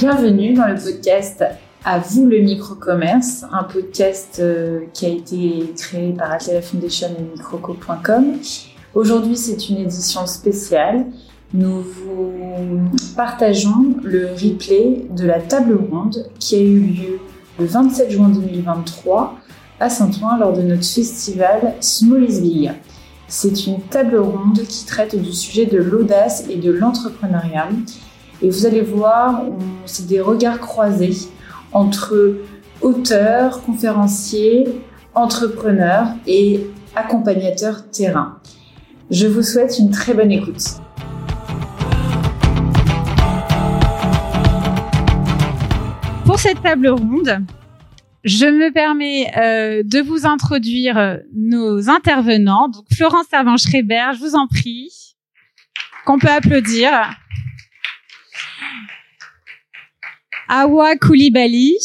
Bienvenue dans le podcast À vous le micro-commerce, un podcast euh, qui a été créé par Atelier Foundation et microco.com. Aujourd'hui, c'est une édition spéciale. Nous vous partageons le replay de la table ronde qui a eu lieu le 27 juin 2023 à Saint-Ouen lors de notre festival Smallisville. C'est une table ronde qui traite du sujet de l'audace et de l'entrepreneuriat et vous allez voir, c'est des regards croisés entre auteurs, conférenciers, entrepreneurs et accompagnateurs terrain. Je vous souhaite une très bonne écoute. Pour cette table ronde, je me permets euh, de vous introduire nos intervenants. Donc Florence Servan-Schreiber, je vous en prie, qu'on peut applaudir. Awa Koulibaly.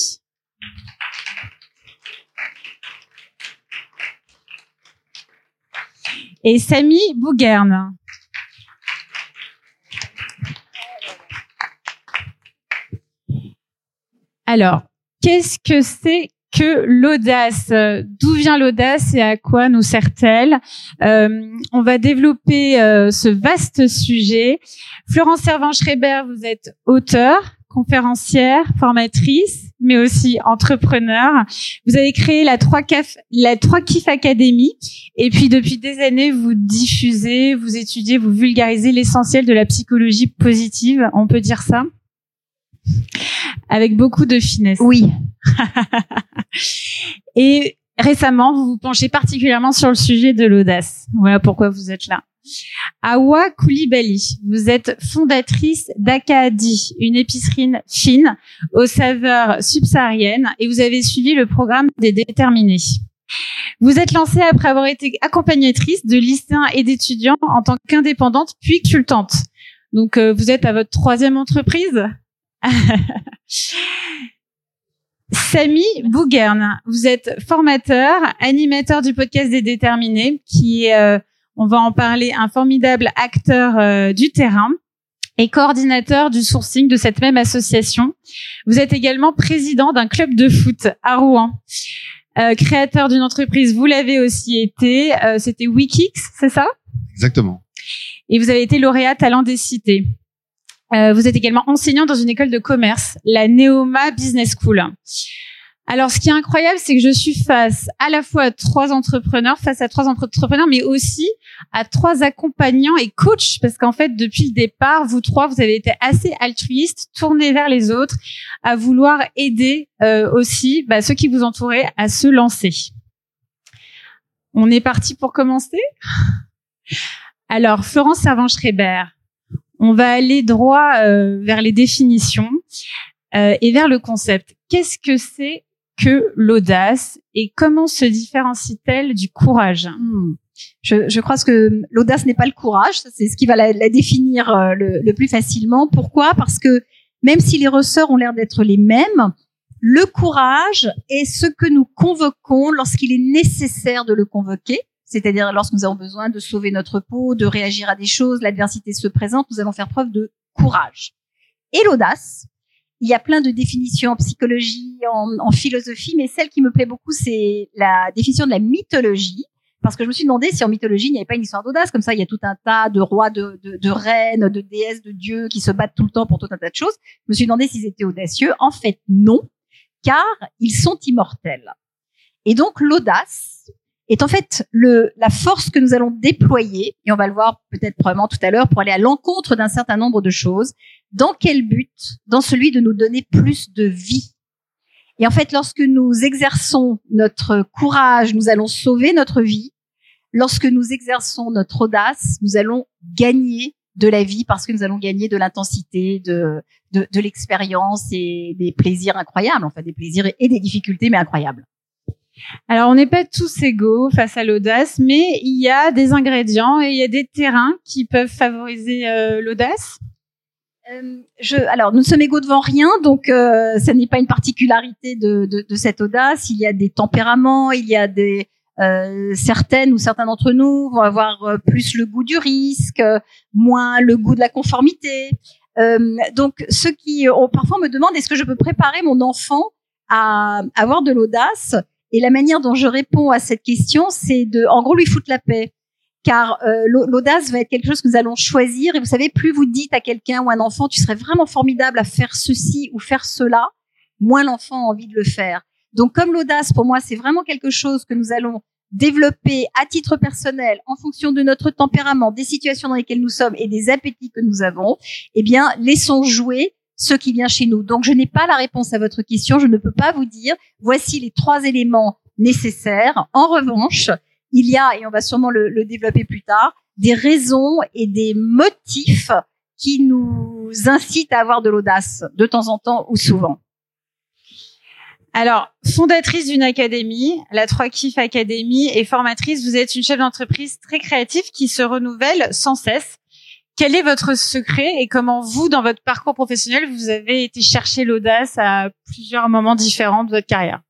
Et Samy Bouguerne. Alors, qu'est-ce que c'est que l'audace? D'où vient l'audace et à quoi nous sert-elle? Euh, On va développer euh, ce vaste sujet. Florence Servan-Schreiber, vous êtes auteur, conférencière, formatrice, mais aussi entrepreneur. Vous avez créé la 3 CAF, la 3 Kif Academy, et puis depuis des années, vous diffusez, vous étudiez, vous vulgarisez l'essentiel de la psychologie positive. On peut dire ça avec beaucoup de finesse. Oui. et récemment, vous vous penchez particulièrement sur le sujet de l'audace. Voilà pourquoi vous êtes là. Awa Koulibaly, vous êtes fondatrice d'Akadi, une épicerie fine aux saveurs subsahariennes et vous avez suivi le programme des déterminés. Vous êtes lancée après avoir été accompagnatrice de lycéens et d'étudiants en tant qu'indépendante puis cultante. Donc euh, vous êtes à votre troisième entreprise Samy Bouguerne, vous êtes formateur, animateur du podcast des déterminés, qui est euh, on va en parler, un formidable acteur euh, du terrain et coordinateur du sourcing de cette même association. Vous êtes également président d'un club de foot à Rouen. Euh, créateur d'une entreprise, vous l'avez aussi été, euh, c'était Wikix, c'est ça? Exactement. Et vous avez été lauréat Talent des Cités. vous êtes également enseignant dans une école de commerce, la Neoma Business School. Alors, ce qui est incroyable, c'est que je suis face à la fois à trois entrepreneurs, face à trois entrepreneurs, mais aussi à trois accompagnants et coachs, parce qu'en fait, depuis le départ, vous trois, vous avez été assez altruistes, tournés vers les autres, à vouloir aider euh, aussi bah, ceux qui vous entouraient à se lancer. On est parti pour commencer? Alors, Florence Servan-Schreiber, on va aller droit euh, vers les définitions euh, et vers le concept. Qu'est-ce que c'est que l'audace et comment se différencie-t-elle du courage? Hmm. je, je, crois que l'audace n'est pas le courage, c'est ce qui va la, définir euh, le, plus facilement. Pourquoi? Parce que même si les ressorts ont l'air d'être les mêmes, le courage est ce que nous convoquons lorsqu'il est nécessaire de le convoquer, c'est-à-dire lorsque nous avons besoin de sauver notre peau, de réagir à des choses, l'adversité se présente, nous allons faire preuve de courage. Et l'audace, il y a plein de définitions en psychologie, en, philosophie, mais celle qui me plaît beaucoup, c'est la définition de la mythologie. Parce que je me suis demandé si en mythologie, il n'y avait pas une histoire d'audace. Comme ça, il y a tout un tas de rois, de, de, de, reines, de déesses, de dieux qui se battent tout le temps pour tout un tas de choses. Je me suis demandé s'ils étaient audacieux. En fait, non, car ils sont immortels. Et donc, l'audace est en fait le, la force que nous allons déployer, et on va le voir peut-être probablement tout à l'heure, pour aller à l'encontre d'un certain nombre de choses, dans quel but? Dans celui de nous donner plus de vie. Et en fait, lorsque nous exerçons notre courage, nous allons sauver notre vie. Lorsque nous exerçons notre audace, nous allons gagner de la vie parce que nous allons gagner de l'intensité, de, de, de l'expérience et des plaisirs incroyables, enfin des plaisirs et des difficultés, mais incroyables. Alors, on n'est pas tous égaux face à l'audace, mais il y a des ingrédients et il y a des terrains qui peuvent favoriser euh, l'audace. Euh, alors, nous ne sommes égaux devant rien, donc euh, ce n'est pas une particularité de, cette audace. Il y a des tempéraments, il y a des euh, certaines ou certains d'entre nous vont avoir plus le goût du risque, moins le goût de la conformité. Donc, ceux qui parfois me demandent est-ce que je peux préparer mon enfant à avoir de l'audace? Et la manière dont je réponds à cette question, c'est de, en gros, lui foutre la paix. Car euh, l'audace va être quelque chose que nous allons choisir. Et vous savez, plus vous dites à quelqu'un ou à un enfant, tu serais vraiment formidable à faire ceci ou faire cela, moins l'enfant a envie de le faire. Donc, comme l'audace, pour moi, c'est vraiment quelque chose que nous allons développer à titre personnel en fonction de notre tempérament, des situations dans lesquelles nous sommes et des appétits que nous avons, eh bien, laissons jouer ce qui vient chez nous. Donc, je n'ai pas la réponse à votre question. Je ne peux pas vous dire, voici les trois éléments nécessaires. En revanche, il y a, et on va sûrement le, développer plus tard, des raisons et des motifs qui nous incitent à avoir de l'audace de temps en temps ou souvent. Alors, fondatrice d'une académie, la 3 Kiff Academy, et formatrice, vous êtes une chef d'entreprise très créative qui se renouvelle sans cesse. Quel est votre secret et comment vous, dans votre parcours professionnel, vous avez été chercher l'audace à plusieurs moments différents de votre carrière?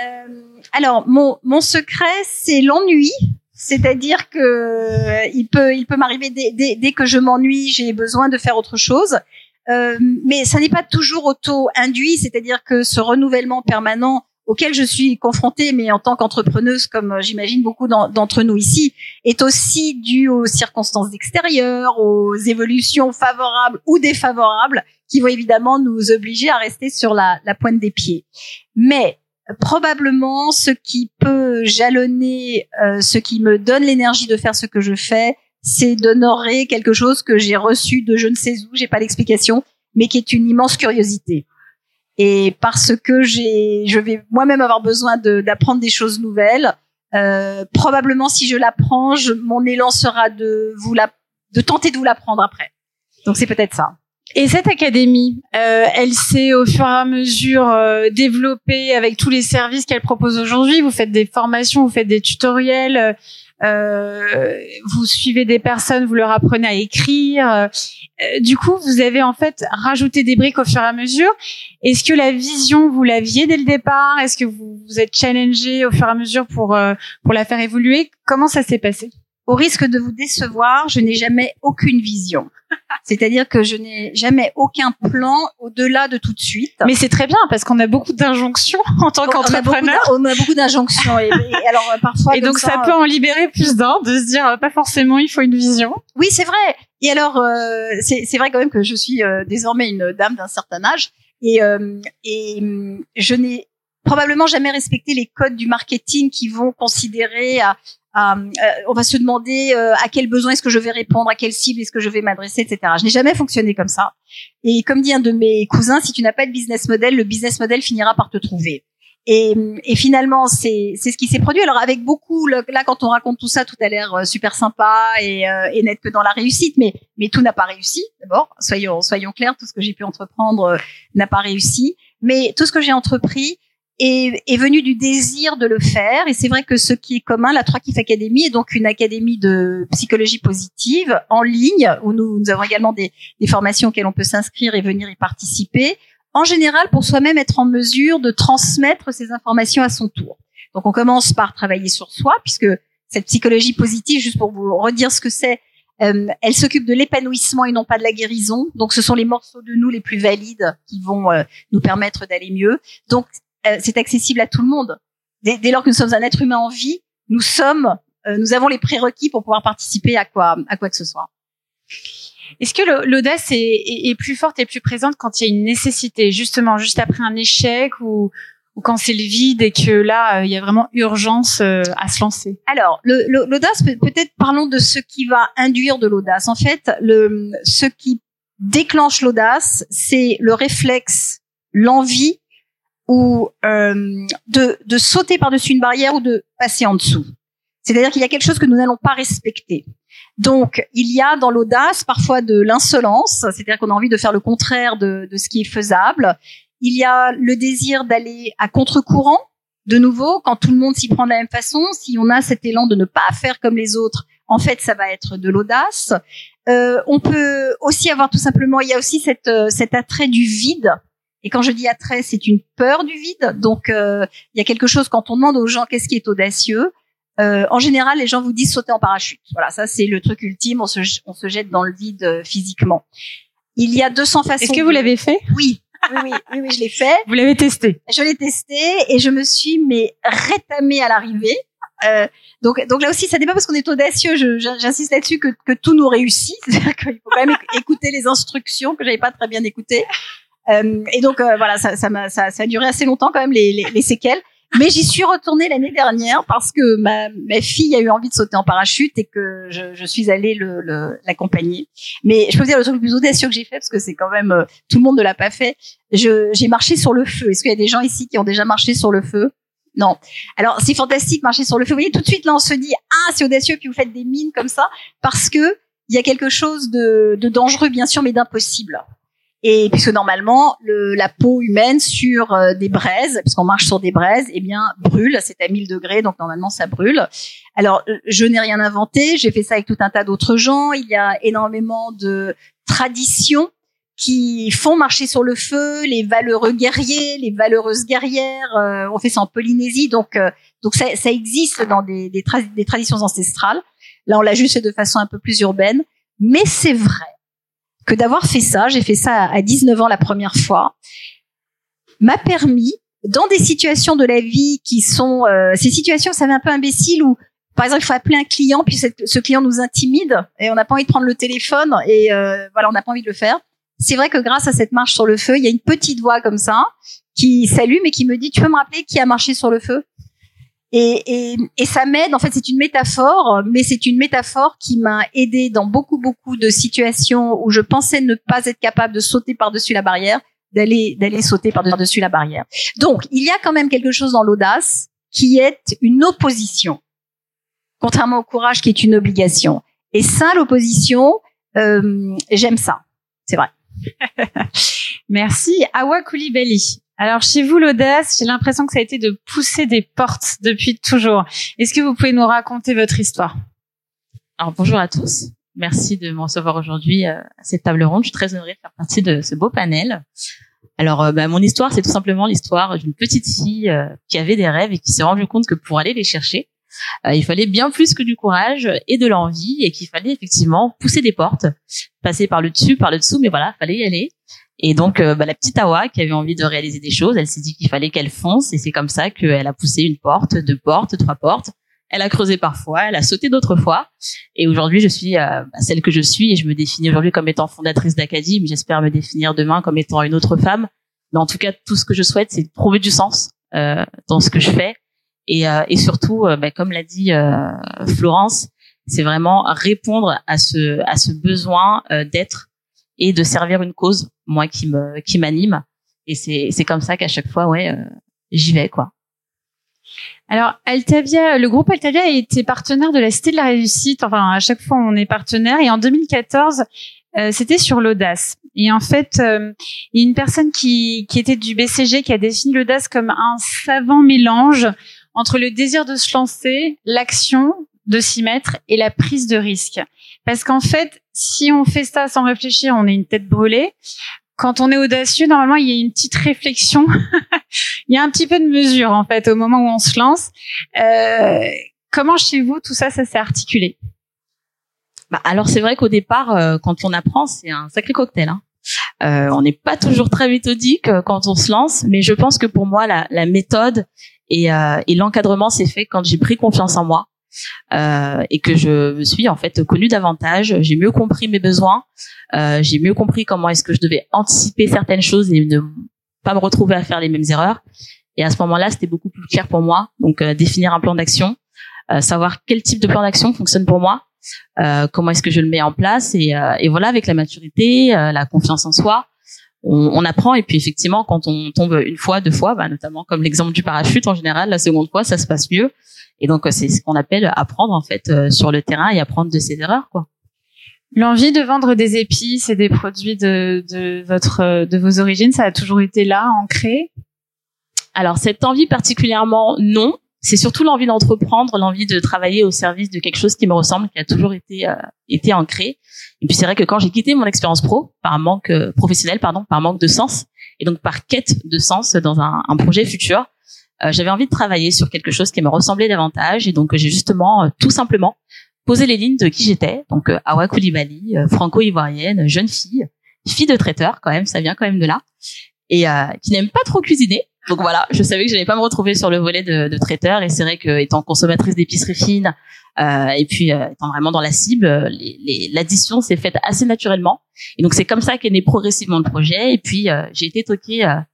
Euh, Alors, mon, mon secret, c'est l'ennui. C'est-à-dire que euh, il peut, il peut m'arriver dès, dès, dès que je m'ennuie, j'ai besoin de faire autre chose. Euh, mais ça n'est pas toujours auto-induit, c'est-à-dire que ce renouvellement permanent auquel je suis confrontée, mais en tant qu'entrepreneuse, comme euh, j'imagine beaucoup d'entre nous ici, est aussi dû aux circonstances extérieures, aux évolutions favorables ou défavorables, qui vont évidemment nous obliger à rester sur la, la pointe des pieds. Mais probablement, ce qui peut jalonner, euh, ce qui me donne l'énergie de faire ce que je fais, c'est d'honorer quelque chose que j'ai reçu de je ne sais où, j'ai pas l'explication, mais qui est une immense curiosité. Et parce que j'ai, je vais moi-même avoir besoin d'apprendre des choses nouvelles. Euh, probablement, si je l'apprends, mon élan sera de vous la, de tenter de vous l'apprendre après. Donc c'est peut-être ça. Et cette académie, euh, elle s'est au fur et à mesure euh, développée avec tous les services qu'elle propose aujourd'hui. Vous faites des formations, vous faites des tutoriels, euh, vous suivez des personnes, vous leur apprenez à écrire. Euh, du coup, vous avez en fait rajouté des briques au fur et à mesure. Est-ce que la vision, vous l'aviez dès le départ? Est-ce que vous vous êtes challengé au fur et à mesure pour pour la faire évoluer? Comment ça s'est passé? Au risque de vous décevoir, je n'ai jamais aucune vision. C'est-à-dire que je n'ai jamais aucun plan au-delà de tout de suite. Mais c'est très bien parce qu'on a beaucoup d'injonctions en tant qu'entrepreneur. On a beaucoup d'injonctions et, alors euh, parfois. Et donc ça peut en libérer plus d'un de se dire euh, pas forcément il faut une vision. Oui c'est vrai. Et alors euh, c'est vrai quand même que je suis désormais une dame d'un certain âge et et je n'ai probablement jamais respecté les codes du marketing qui vont considérer à euh, euh, on va se demander euh, à quel besoin est-ce que je vais répondre, à quelle cible est-ce que je vais m'adresser, etc. Je n'ai jamais fonctionné comme ça. Et comme dit un de mes cousins, si tu n'as pas de business model, le business model finira par te trouver. Et, et finalement, c'est ce qui s'est produit. Alors avec beaucoup, là quand on raconte tout ça, tout a l'air super sympa et, et n'être que dans la réussite, mais mais tout n'a pas réussi. D'abord, soyons soyons clairs, tout ce que j'ai pu entreprendre n'a pas réussi. Mais tout ce que j'ai entrepris, est, est venu du désir de le faire. Et c'est vrai que ce qui est commun, la 3 Kif Academy est donc une académie de psychologie positive en ligne, où nous, nous avons également des, des formations auxquelles on peut s'inscrire et venir y participer. En général, pour soi-même être en mesure de transmettre ces informations à son tour. Donc on commence par travailler sur soi, puisque cette psychologie positive, juste pour vous redire ce que c'est, euh, elle s'occupe de l'épanouissement et non pas de la guérison. Donc, ce sont les morceaux de nous les plus valides qui vont euh, nous permettre d'aller mieux. Donc, euh, c'est accessible à tout le monde. Dès, lors que nous sommes un être humain en vie, nous sommes, euh, nous avons les prérequis pour pouvoir participer à quoi, à quoi que ce soit. Est-ce que l'audace est, plus forte et plus présente quand il y a une nécessité, justement, juste après un échec ou, ou quand c'est le vide et que là, euh, il y a vraiment urgence à se lancer? Alors, l'audace, peut-être parlons de ce qui va induire de l'audace. En fait, le, ce qui déclenche l'audace, c'est le réflexe, l'envie ou euh, de, de sauter par-dessus une barrière ou de passer en dessous. C'est-à-dire qu'il y a quelque chose que nous n'allons pas respecter. Donc, il y a dans l'audace parfois de l'insolence, c'est-à-dire qu'on a envie de faire le contraire de, de ce qui est faisable. Il y a le désir d'aller à contre-courant, de nouveau, quand tout le monde s'y prend de la même façon, si on a cet élan de ne pas faire comme les autres, en fait, ça va être de l'audace. Euh, on peut aussi avoir tout simplement, il y a aussi cette, euh, cet attrait du vide et quand je dis attrait, c'est une peur du vide. Donc, euh, il y a quelque chose quand on demande aux gens qu'est-ce qui est audacieux. Euh, en général, les gens vous disent sauter en parachute. Voilà, ça c'est le truc ultime. On se, on se jette dans le vide euh, physiquement. Il y a 200 façons. Est-ce que vous l'avez fait? Oui. Oui, oui, oui, oui, je l'ai fait. Vous l'avez testé? Je l'ai testé et je me suis mais rétamée à l'arrivée. Euh, donc, donc là aussi, ça n'est pas parce qu'on est audacieux. J'insiste là-dessus que, que tout nous réussit. C'est-à-dire qu'il faut quand même écouter les instructions que j'avais pas très bien écoutées. Euh, et donc euh, voilà, ça, ça, a, ça, ça, a duré assez longtemps quand même les, les, les séquelles. Mais j'y suis retournée l'année dernière parce que ma, ma, fille a eu envie de sauter en parachute et que je, je suis allée l'accompagner. Le, Mais je peux vous dire le truc le plus audacieux que j'ai fait parce que c'est quand même euh, tout le monde ne l'a pas fait. J'ai marché sur le feu. Est-ce qu'il y a des gens ici qui ont déjà marché sur le feu? Non. Alors c'est fantastique marcher sur le feu. Vous voyez tout de suite là on se dit ah c'est audacieux puis vous faites des mines comme ça parce que il y a quelque chose de, de dangereux bien sûr mais d'impossible. Et puisque normalement, le, la peau humaine sur euh, des braises, puisqu'on marche sur des braises, eh bien brûle. C'est à 1000 degrés, donc normalement ça brûle. Alors, euh, je n'ai rien inventé. J'ai fait ça avec tout un tas d'autres gens. Il y a énormément de traditions qui font marcher sur le feu les valeureux guerriers, les valeureuses guerrières. Euh, on fait ça en Polynésie, donc donc ça, ça, existe dans des, des, des traditions ancestrales. Là, on l'a juste fait de façon un peu plus urbaine, mais c'est vrai que d'avoir fait ça, j'ai fait ça à 19 ans la première fois, m'a permis, dans des situations de la vie qui sont euh, ces situations, ça un peu imbécile où par exemple, il faut appeler un client, puis ce client nous intimide et on n'a pas envie de prendre le téléphone et euh, voilà, on n'a pas envie de le faire. C'est vrai que grâce à cette marche sur le feu, il y a une petite voix comme ça qui s'allume et qui me dit "Tu peux me rappeler qui a marché sur le feu? Et, et, et ça m'aide. En fait, c'est une métaphore, mais c'est une métaphore qui m'a aidé dans beaucoup beaucoup de situations où je pensais ne pas être capable de sauter par-dessus la barrière, d'aller d'aller sauter par-dessus la barrière. Donc, il y a quand même quelque chose dans l'audace qui est une opposition, contrairement au courage qui est une obligation. Et ça, l'opposition, euh, j'aime ça. C'est vrai. Merci. Awa Koulibaly. Alors chez vous, l'audace, j'ai l'impression que ça a été de pousser des portes depuis toujours. Est-ce que vous pouvez nous raconter votre histoire? Alors bonjour à tous. Merci de me recevoir aujourd'hui euh, à cette table ronde. Je suis très honorée de faire partie de ce beau panel. Alors, euh, bah, mon histoire, c'est tout simplement l'histoire d'une petite fille euh, qui avait des rêves et qui s'est rendue compte que pour aller les chercher, il fallait bien plus que du courage et de l'envie et qu'il fallait effectivement pousser des portes, passer par le dessus, par le dessous, mais voilà, fallait y aller. Et donc, euh, bah, la petite Awa qui avait envie de réaliser des choses, elle s'est dit qu'il fallait qu'elle fonce, et c'est comme ça qu'elle a poussé une porte, deux portes, trois portes. Elle a creusé parfois, elle a sauté d'autres fois, et aujourd'hui, je suis euh, bah, celle que je suis, et je me définis aujourd'hui comme étant fondatrice d'Acadie, mais j'espère me définir demain comme étant une autre femme. Mais en tout cas, tout ce que je souhaite, c'est de trouver du sens euh, dans ce que je fais, et, euh, et surtout, bah, comme l'a dit Florence, c'est vraiment répondre à ce à ce besoin d'être et de servir une cause, moi qui me qui m'anime. Et c'est c'est comme ça qu'à chaque fois, ouais, euh, j'y vais quoi. Alors Altavia, le groupe Altavia a été partenaire de la Cité de la Réussite. Enfin, à chaque fois on est partenaire. Et en 2014, euh, c'était sur l'audace. Et en fait, euh, il y a une personne qui, qui était du BCG qui a défini l'audace comme un savant mélange entre le désir de se lancer, l'action de s'y mettre et la prise de risque. Parce qu'en fait, si on fait ça sans réfléchir, on est une tête brûlée. Quand on est audacieux, normalement, il y a une petite réflexion. il y a un petit peu de mesure, en fait, au moment où on se lance. Euh, comment chez vous, tout ça, ça s'est articulé? Bah, Alors, c'est vrai qu'au départ, euh, quand on apprend, c'est un sacré cocktail. Hein. Euh, on n'est pas toujours très méthodique euh, quand on se lance, mais je pense que pour moi, la, la méthode et, euh, et l'encadrement s'est fait quand j'ai pris confiance en moi euh, et que je me suis en fait connue davantage. J'ai mieux compris mes besoins. Euh, j'ai mieux compris comment est-ce que je devais anticiper certaines choses et ne pas me retrouver à faire les mêmes erreurs. Et à ce moment-là, c'était beaucoup plus clair pour moi. Donc euh, définir un plan d'action, euh, savoir quel type de plan d'action fonctionne pour moi, euh, comment est-ce que je le mets en place et, et voilà avec la maturité, la confiance en soi. On, on, apprend et puis effectivement quand on tombe une fois, deux fois, bah, notamment comme l'exemple du parachute en général, la seconde fois ça se passe mieux et donc c'est ce qu'on appelle apprendre en fait euh, sur le terrain et apprendre de ses erreurs quoi. L'envie de vendre des épices et des produits de, de votre de vos origines, ça a toujours été là, ancré? Alors cette envie particulièrement non, c'est surtout l'envie d'entreprendre, l'envie de travailler au service de quelque chose qui me ressemble, qui a toujours été euh, été ancré. Et puis c'est vrai que quand j'ai quitté mon expérience pro, par un manque euh, professionnel, pardon, par manque de sens, et donc par quête de sens dans un, un projet futur, j'avais envie de travailler sur quelque chose qui me ressemblait davantage et donc j'ai justement euh, tout simplement posé les lignes de qui j'étais. Donc euh, Awa Koulibaly, franco-ivoirienne, jeune fille fille de traiteur quand même, ça vient quand même de là, et qui n'aime pas trop cuisiner. Donc voilà, je savais que je n'allais pas me retrouver sur le volet de, de traiteur, et c'est vrai que étant consommatrice d'épicerie fine, euh, et puis euh, étant vraiment dans la cible, l'addition s'est faite assez naturellement. Et donc c'est comme ça qu'est né progressivement le projet. Et puis euh, j'ai été toquée à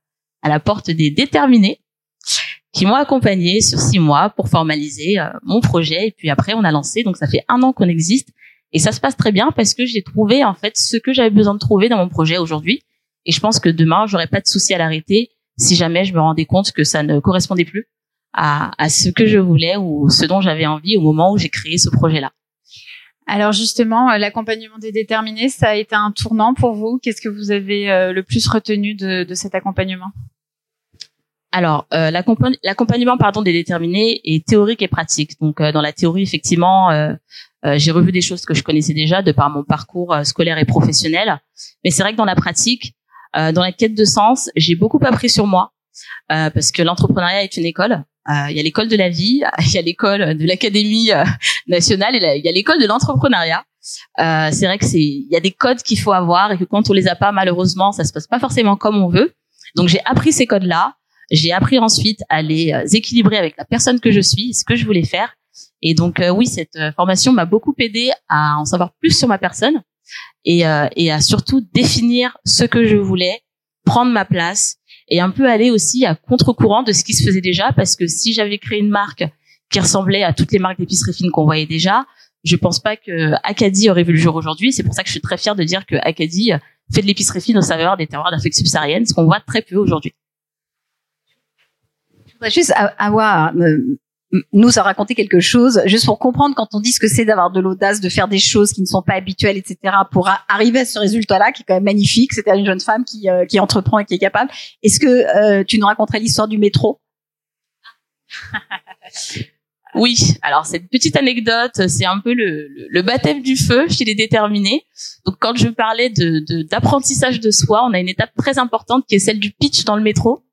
la porte des déterminés qui m'ont accompagné sur six mois pour formaliser mon projet. Et puis après on a lancé. Donc ça fait un an qu'on existe. Et ça se passe très bien parce que j'ai trouvé en fait ce que j'avais besoin de trouver dans mon projet aujourd'hui. Et je pense que demain j'aurais pas de souci à l'arrêter si jamais je me rendais compte que ça ne correspondait plus à, à ce que je voulais ou ce dont j'avais envie au moment où j'ai créé ce projet-là. Alors justement, euh, l'accompagnement des déterminés, ça a été un tournant pour vous. Qu'est-ce que vous avez euh, le plus retenu de, de cet accompagnement? Alors, euh, l'accompagnement pardon des déterminés est théorique et pratique. Donc, dans la théorie, effectivement, j'ai revu des choses que je connaissais déjà de par mon parcours scolaire et professionnel. Mais c'est vrai que dans la pratique, dans la quête de sens, j'ai beaucoup appris sur moi parce que l'entrepreneuriat est une école. Euh, il y a l'école de la vie, il y a l'école de l'académie euh, nationale et il y a l'école de l'entrepreneuriat. Euh, c'est vrai que c'est il y a des codes qu'il faut avoir et que quand on les a pas malheureusement ça se passe pas forcément comme on veut. Donc j'ai appris ces codes là. J'ai appris ensuite à les équilibrer avec la personne que je suis, ce que je voulais faire. Et donc oui, cette formation m'a beaucoup aidé à en savoir plus sur ma personne et, et à surtout définir ce que je voulais, prendre ma place et un peu aller aussi à contre-courant de ce qui se faisait déjà parce que si j'avais créé une marque qui ressemblait à toutes les marques d'épicerie fine qu'on voyait déjà, je pense pas que Acadie aurait vu le jour aujourd'hui. C'est pour ça que je suis très fière de dire que Acadie fait de l'épicerie fine au saveur des terroirs d'Afrique subsaharienne, ce qu'on voit très peu aujourd'hui. Voudrais juste avoir euh, nous a raconté quelque chose, juste pour comprendre quand on dit ce que c'est d'avoir de l'audace, de faire des choses qui ne sont pas habituelles, etc., pour arriver à ce résultat-là qui est quand même magnifique. C'était une jeune femme qui, euh, qui entreprend et qui est capable. Est-ce que euh, tu nous raconterais l'histoire du métro? Oui, alors cette petite anecdote, c'est un peu le, le, baptême du feu chez les déterminés. Donc quand je parlais de d'apprentissage de, soi, on a une étape très importante qui est celle du pitch dans le métro.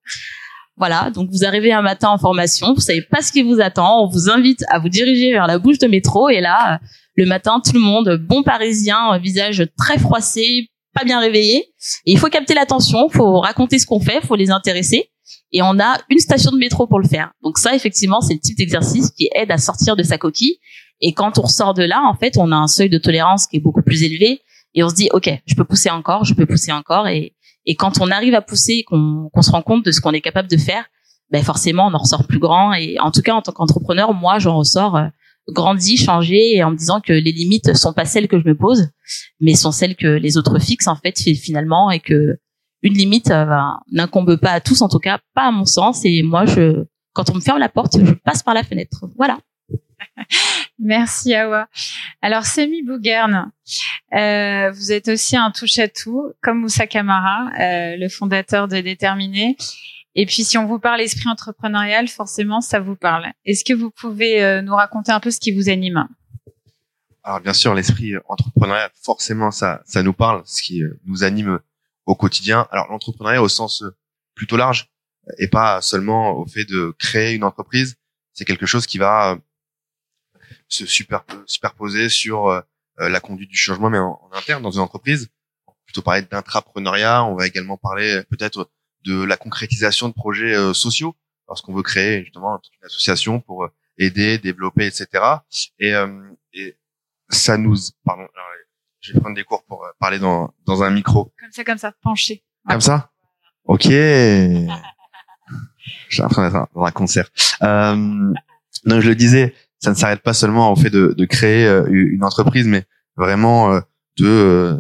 Voilà, donc vous arrivez un matin en formation, vous savez pas ce qui vous attend, on vous invite à vous diriger vers la bouche de métro et là, le matin, tout le monde, bon parisien, visage très froissé, pas bien réveillé. Et il faut capter l'attention, faut raconter ce qu'on fait, faut les intéresser. Et on a une station de métro pour le faire. Donc ça, effectivement, c'est le type d'exercice qui aide à sortir de sa coquille. Et quand on ressort de là, en fait, on a un seuil de tolérance qui est beaucoup plus élevé. Et on se dit, OK, je peux pousser encore, je peux pousser encore. Et, et quand on arrive à pousser, qu'on se rend compte de ce qu'on est capable de faire, ben forcément, on en ressort plus grand. Et en tout cas, en tant qu'entrepreneur, moi, j'en ressors euh, grandi, changé, en me disant que les limites sont pas celles que je me pose, mais sont celles que les autres fixent en fait finalement, et que une limite euh, ben, n'incombe pas à tous, en tout cas pas à mon sens. Et moi, je, quand on me ferme la porte, je passe par la fenêtre. Voilà. Merci Awa. Alors Semi Bougerne, euh, vous êtes aussi un touche-à-tout, comme Moussa Kamara, euh, le fondateur de Déterminé. Et puis si on vous parle esprit entrepreneurial, forcément ça vous parle. Est-ce que vous pouvez euh, nous raconter un peu ce qui vous anime Alors bien sûr, l'esprit entrepreneurial, forcément ça, ça nous parle, ce qui euh, nous anime au quotidien. Alors l'entrepreneuriat au sens plutôt large et pas seulement au fait de créer une entreprise. C'est quelque chose qui va se superposer sur euh, euh, la conduite du changement, mais en, interne dans une entreprise. On va plutôt parler d'intrapreneuriat. On va également parler peut-être de la concrétisation de projets euh, sociaux lorsqu'on veut créer justement une association pour aider, développer, etc. Et, et ça nous, pardon, je vais prendre des cours pour parler dans, dans un micro. Comme ça, comme ça, penché. Comme ça? Ok. J'ai l'impression d'être dans un concert. Euh, donc je le disais, ça ne s'arrête pas seulement au fait de, de créer euh, une entreprise, mais vraiment euh, de euh,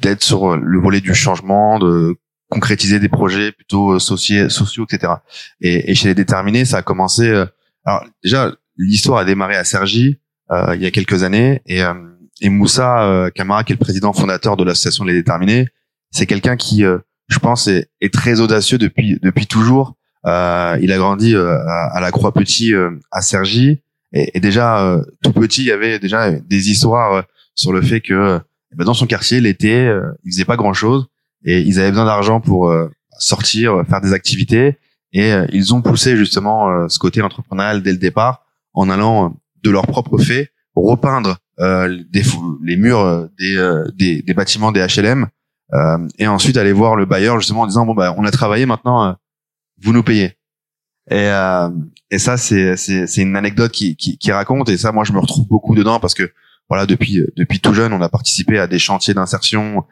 d'être sur le volet du changement, de concrétiser des projets plutôt sociaux, sociaux etc. Et, et, chez les déterminés, ça a commencé. alors déjà, l'histoire a démarré à Sergi euh, il y a quelques années, et, et Moussa Kamara, qui est le président fondateur de l'association Les Déterminés, c'est quelqu'un qui, je pense, est, est, très audacieux depuis depuis toujours. Euh, il a grandi à, à, la Croix-Petit à Sergi. Et, et déjà euh, tout petit, il y avait déjà des histoires euh, sur le fait que eh ben, dans son quartier l'été, euh, il faisait pas grand chose et ils avaient besoin d'argent pour sortir, faire des activités. Et ils ont poussé justement ce côté entrepreneurial dès le départ en allant de leur propre fait repeindre des, les murs des, des, des, bâtiments des HLM Euh, et ensuite aller voir le bailleur justement en disant bon bah on a travaillé maintenant, euh, vous nous payez. Et, euh, et ça c'est c'est une anecdote qui, qui, qui raconte et ça moi je me retrouve beaucoup dedans parce que voilà depuis depuis tout jeune on a participé à des chantiers d'insertion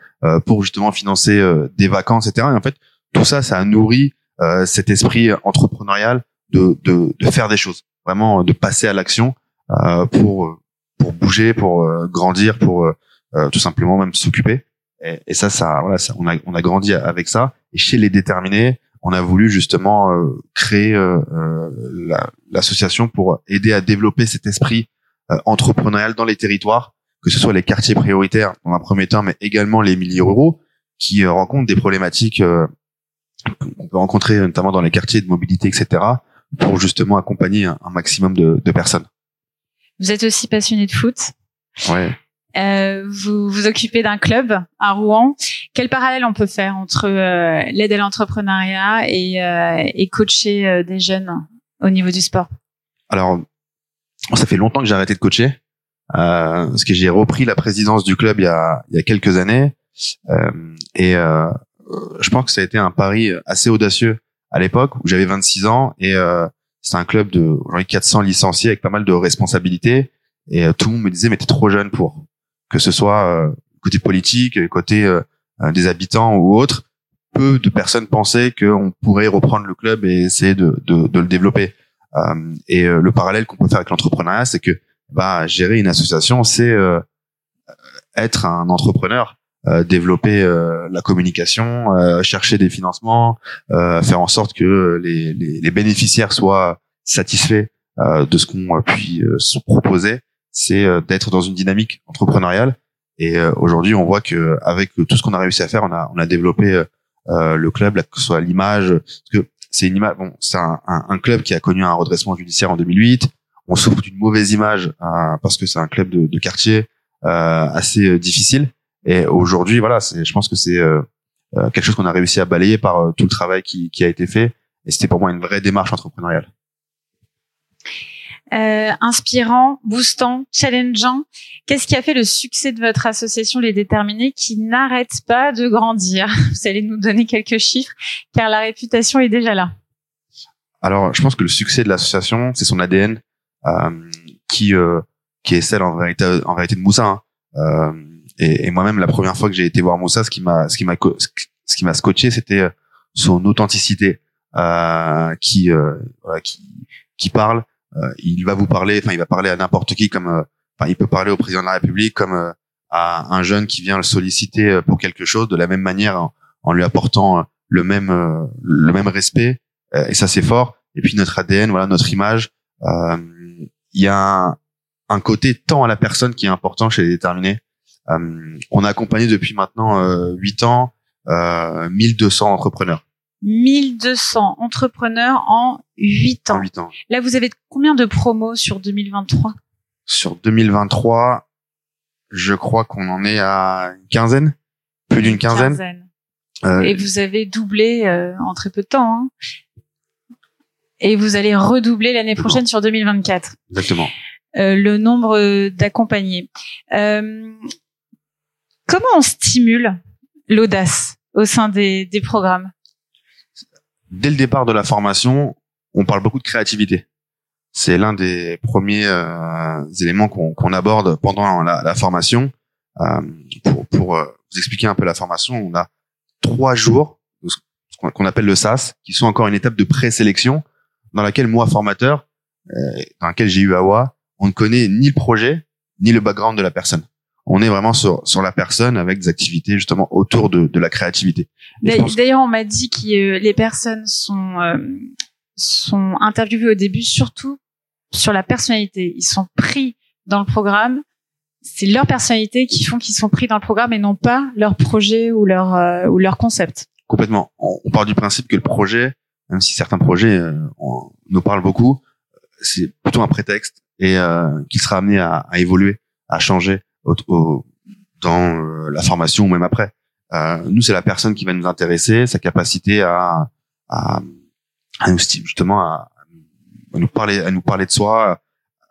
pour justement financer des vacances etc. Et en fait tout ça ça a nourri cet esprit entrepreneurial de, de de faire des choses vraiment de passer à l'action pour pour bouger pour grandir pour tout simplement même s'occuper et, et, ça, ça, voilà, ça, on a, on a grandi avec ça. Et chez les déterminés, on a voulu justement euh, créer euh, euh l'association pour aider à développer cet esprit euh, entrepreneurial dans les territoires, que ce soit les quartiers prioritaires dans un premier temps, mais également les milieux ruraux qui rencontrent des problématiques qu'on peut rencontrer notamment dans les quartiers de mobilité, etc., pour justement accompagner un, un maximum de, de personnes. Vous êtes aussi passionné de foot. Ouais. Euh, vous vous occupez d'un club à Rouen. Quel parallèle on peut faire entre euh, l'aide à l'entrepreneuriat et, euh, et coacher euh, des jeunes au niveau du sport? Alors, ça fait longtemps que j'ai arrêté de coacher parce que j'ai repris la présidence du club il y a, il y a quelques années. Et je pense que ça a été un pari assez audacieux à l'époque où j'avais 26 ans et c'est un club de 400 licenciés avec pas mal de responsabilités. Et tout le monde me disait mais t'es trop jeune pour que ce soit euh, côté politique, côté euh, euh, des habitants ou autre, peu de personnes pensaient qu'on pourrait reprendre le club et essayer de, de, de le développer. Euh, et le parallèle qu'on peut faire avec l'entrepreneuriat, c'est que bah, gérer une association, c'est euh, être un entrepreneur, euh, développer la communication, chercher des financements, faire en sorte que les, les, les bénéficiaires soient satisfaits de ce qu'on puis se proposer c'est euh, d'être dans une dynamique entrepreneuriale. Et euh, aujourd'hui, on voit que avec tout ce qu'on a réussi à faire, on a on a développé euh, le club, que ce soit l'image, parce que c'est une image. Bon, c'est un, un, club qui a connu un redressement judiciaire en 2008. On souffre d'une mauvaise image parce que c'est un club de, de quartier assez difficile. Et aujourd'hui, voilà, je pense que c'est quelque chose qu'on a réussi à balayer par tout le travail qui, qui a été fait. Et c'était pour moi une vraie démarche entrepreneuriale euh, inspirant, boostant, challengeant. Qu'est-ce qui a fait le succès de votre association Les Déterminés qui n'arrête pas de grandir? Vous allez nous donner quelques chiffres car la réputation est déjà là. Alors, je pense que le succès de l'association, c'est son ADN euh, qui euh, qui est celle en vérité en vérité de Moussa. Hein. Euh, et, et moi-même, la première fois que j'ai été voir Moussa, ce qui m'a ce qui m'a ce qui m'a scotché, c'était euh, son authenticité euh, qui, qui qui parle il va vous parler, enfin il va parler à n'importe qui comme, euh, enfin il peut parler au président de la République comme euh, à un jeune qui vient le solliciter pour quelque chose de la même manière en, lui apportant le même le même respect et ça c'est fort. Et puis notre ADN voilà notre image il y a un, côté tant à la personne qui est important chez les déterminés. On a accompagné depuis maintenant huit ans 1200 entrepreneurs 1200 entrepreneurs en 8 ans. ans. Là, vous avez combien de promos sur 2023 Sur 2023, je crois qu'on en est à une quinzaine, plus d'une quinzaine. Euh, Et vous avez doublé euh, en très peu de temps. Hein. Et vous allez redoubler l'année prochaine sur 2024. Exactement. Euh, le nombre d'accompagnés. Euh, comment on stimule l'audace au sein des, des programmes? Dès le départ de la formation, on parle beaucoup de créativité. C'est l'un des premiers euh, éléments qu'on aborde pendant la, formation. Euh, pour, pour euh, vous expliquer un peu la formation, on a trois jours, ce qu'on appelle le SAS, qui sont encore une étape de présélection dans laquelle moi, formateur, dans laquelle j'ai eu AWA, on ne connaît ni le projet, ni le background de la personne on est vraiment sur, sur la personne avec des activités justement autour de, de la créativité. D'ailleurs, on m'a dit que les personnes sont euh, sont interviewées au début surtout sur la personnalité. Ils sont pris dans le programme. C'est leur personnalité qui font qu'ils sont pris dans le programme et non pas leur projet ou leur euh, ou leur concept. Complètement. On, part du principe que le projet, même si certains projets euh, nous parlent beaucoup, c'est plutôt un prétexte et qu'il sera amené à, à évoluer, à changer dans euh, la formation ou même après. Euh, nous, c'est la personne qui va nous intéresser, sa capacité à, à, à nous justement à, à, nous parler, à nous parler de soi,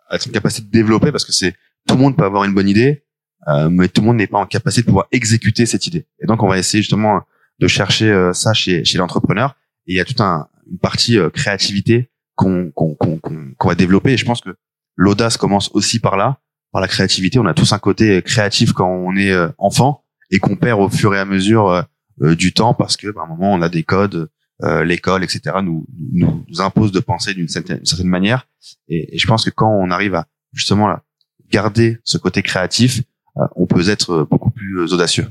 à être une capacité de développer parce que c'est tout le monde peut avoir une bonne idée, euh, mais tout le monde n'est pas en capacité de pouvoir exécuter cette idée. Et donc, on va essayer justement de chercher euh, ça chez, chez l'entrepreneur. Et il y a toute un, une partie euh, créativité qu'on qu'on qu'on qu'on va développer. Et je pense que l'audace commence aussi par là, la créativité. On a tous un côté créatif quand on est enfant et qu'on perd au fur et à mesure du temps parce que, bah, à un moment, on a des codes, l'école, etc. Nous, nous, nous impose de penser d'une certaine, manière. Et, je pense que quand on arrive à justement là, garder ce côté créatif, euh, on peut être beaucoup plus audacieux.